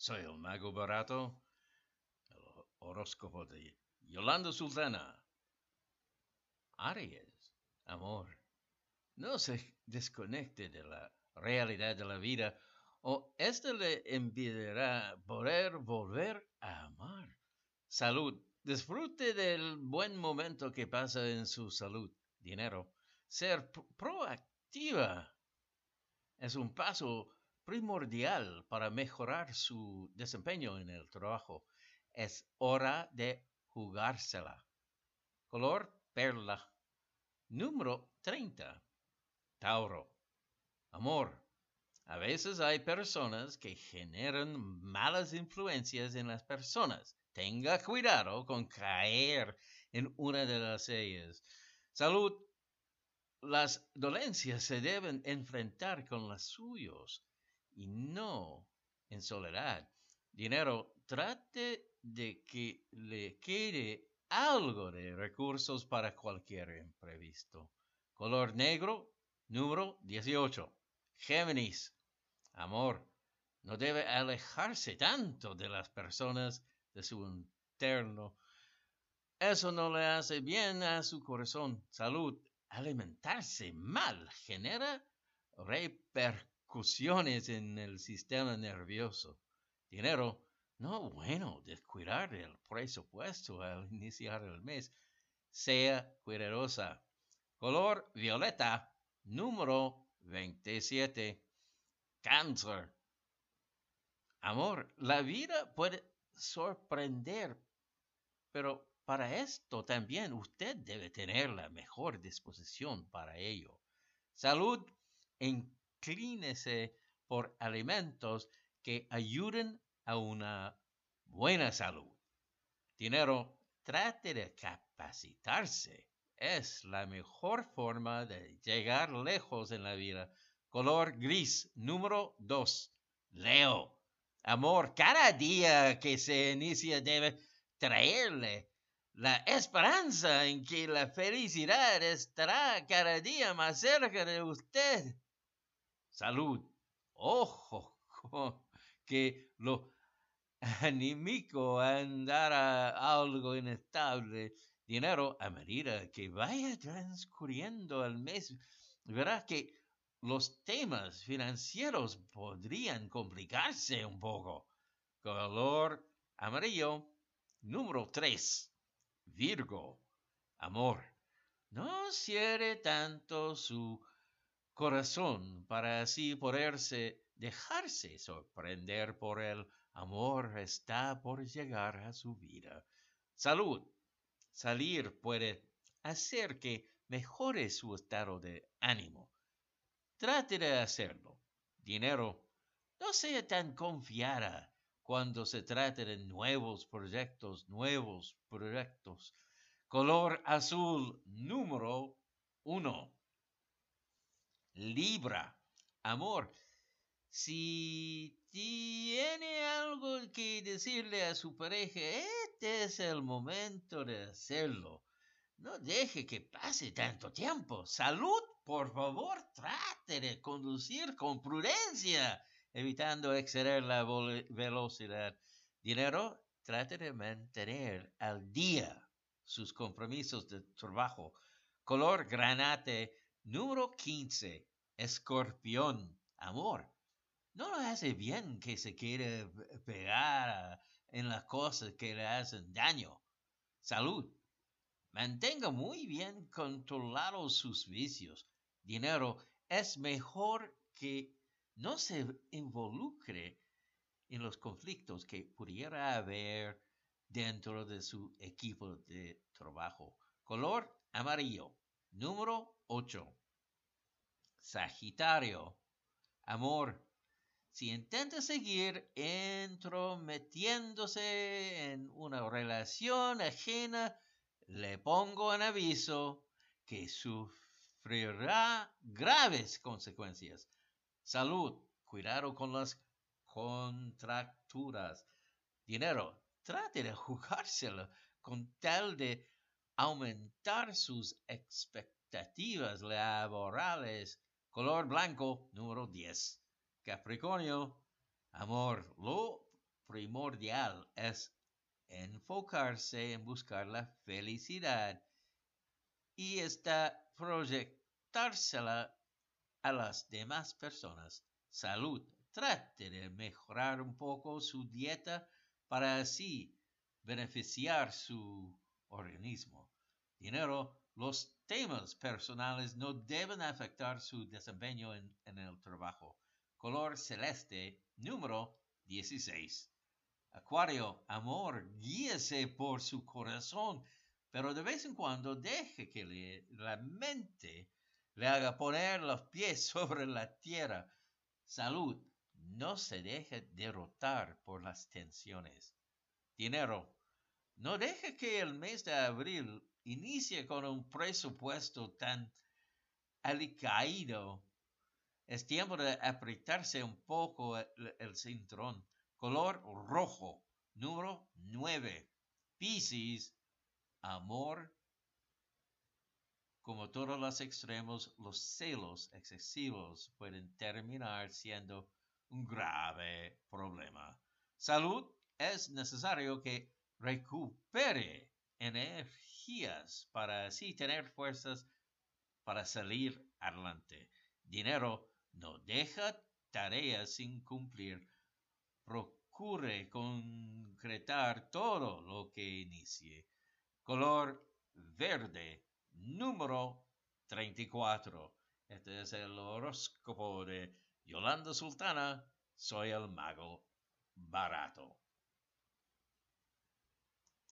Soy el mago barato. El horóscopo de Yolanda Sultana. Aries, amor. No se desconecte de la realidad de la vida o ésta le impedirá poder volver a amar. Salud. Disfrute del buen momento que pasa en su salud. Dinero. Ser proactiva es un paso primordial para mejorar su desempeño en el trabajo. Es hora de jugársela. Color perla. Número 30. Tauro. Amor. A veces hay personas que generan malas influencias en las personas. Tenga cuidado con caer en una de las ellas. Salud. Las dolencias se deben enfrentar con las suyos y no en soledad. Dinero, trate de que le quede algo de recursos para cualquier imprevisto. Color negro, número 18. Géminis. Amor. No debe alejarse tanto de las personas de su interno. Eso no le hace bien a su corazón. Salud. Alimentarse mal genera repercusiones en el sistema nervioso. Dinero, no bueno descuidar el presupuesto al iniciar el mes. Sea cuidadosa. Color violeta, número 27. Cáncer. Amor, la vida puede sorprender, pero para esto también usted debe tener la mejor disposición para ello. Salud en inclínese por alimentos que ayuden a una buena salud. Dinero, trate de capacitarse. Es la mejor forma de llegar lejos en la vida. Color gris, número 2. Leo. Amor, cada día que se inicia debe traerle la esperanza en que la felicidad estará cada día más cerca de usted salud. Ojo, que lo anímico andara algo inestable. Dinero a medida que vaya transcurriendo el mes, verá que los temas financieros podrían complicarse un poco. Color amarillo. Número 3. Virgo. Amor. No cierre tanto su corazón para así poderse dejarse sorprender por el amor está por llegar a su vida. Salud. Salir puede hacer que mejore su estado de ánimo. Trate de hacerlo. Dinero. No sea tan confiada cuando se trate de nuevos proyectos, nuevos proyectos. Color azul número uno. Libra. Amor, si tiene algo que decirle a su pareja, este es el momento de hacerlo. No deje que pase tanto tiempo. Salud, por favor, trate de conducir con prudencia, evitando exceder la velocidad. Dinero, trate de mantener al día sus compromisos de trabajo. Color granate Número 15. Escorpión. Amor. No le hace bien que se quiere pegar en las cosas que le hacen daño. Salud. Mantenga muy bien controlados sus vicios. Dinero. Es mejor que no se involucre en los conflictos que pudiera haber dentro de su equipo de trabajo. Color amarillo. Número 8. Sagitario. Amor. Si intenta seguir entrometiéndose en una relación ajena, le pongo en aviso que sufrirá graves consecuencias. Salud. Cuidado con las contracturas. Dinero. Trate de jugárselo con tal de aumentar sus expectativas laborales. Color blanco, número 10. Capricornio, amor, lo primordial es enfocarse en buscar la felicidad y esta proyectársela a las demás personas. Salud. Trate de mejorar un poco su dieta para así beneficiar su organismo. Dinero. Los temas personales no deben afectar su desempeño en, el trabajo. Color celeste número 16. Acuario, amor, guíese por su corazón, pero de vez en cuando deje que la mente le haga poner los pies sobre la tierra. Salud, no se deje derrotar por las tensiones. Dinero, no deje que el mes de abril inicie con un presupuesto tan alicaído. Es tiempo de apretarse un poco el, cinturón. Color rojo, número 9. Piscis, amor. Como todos los extremos, los celos excesivos pueden terminar siendo un grave problema. Salud, es necesario que recupere energías para así tener fuerzas para salir adelante. Dinero, no deja tareas sin cumplir procure concretar todo lo que inicie. Color verde, número 34. Este es el horóscopo de Yolanda Sultana. Soy el mago barato.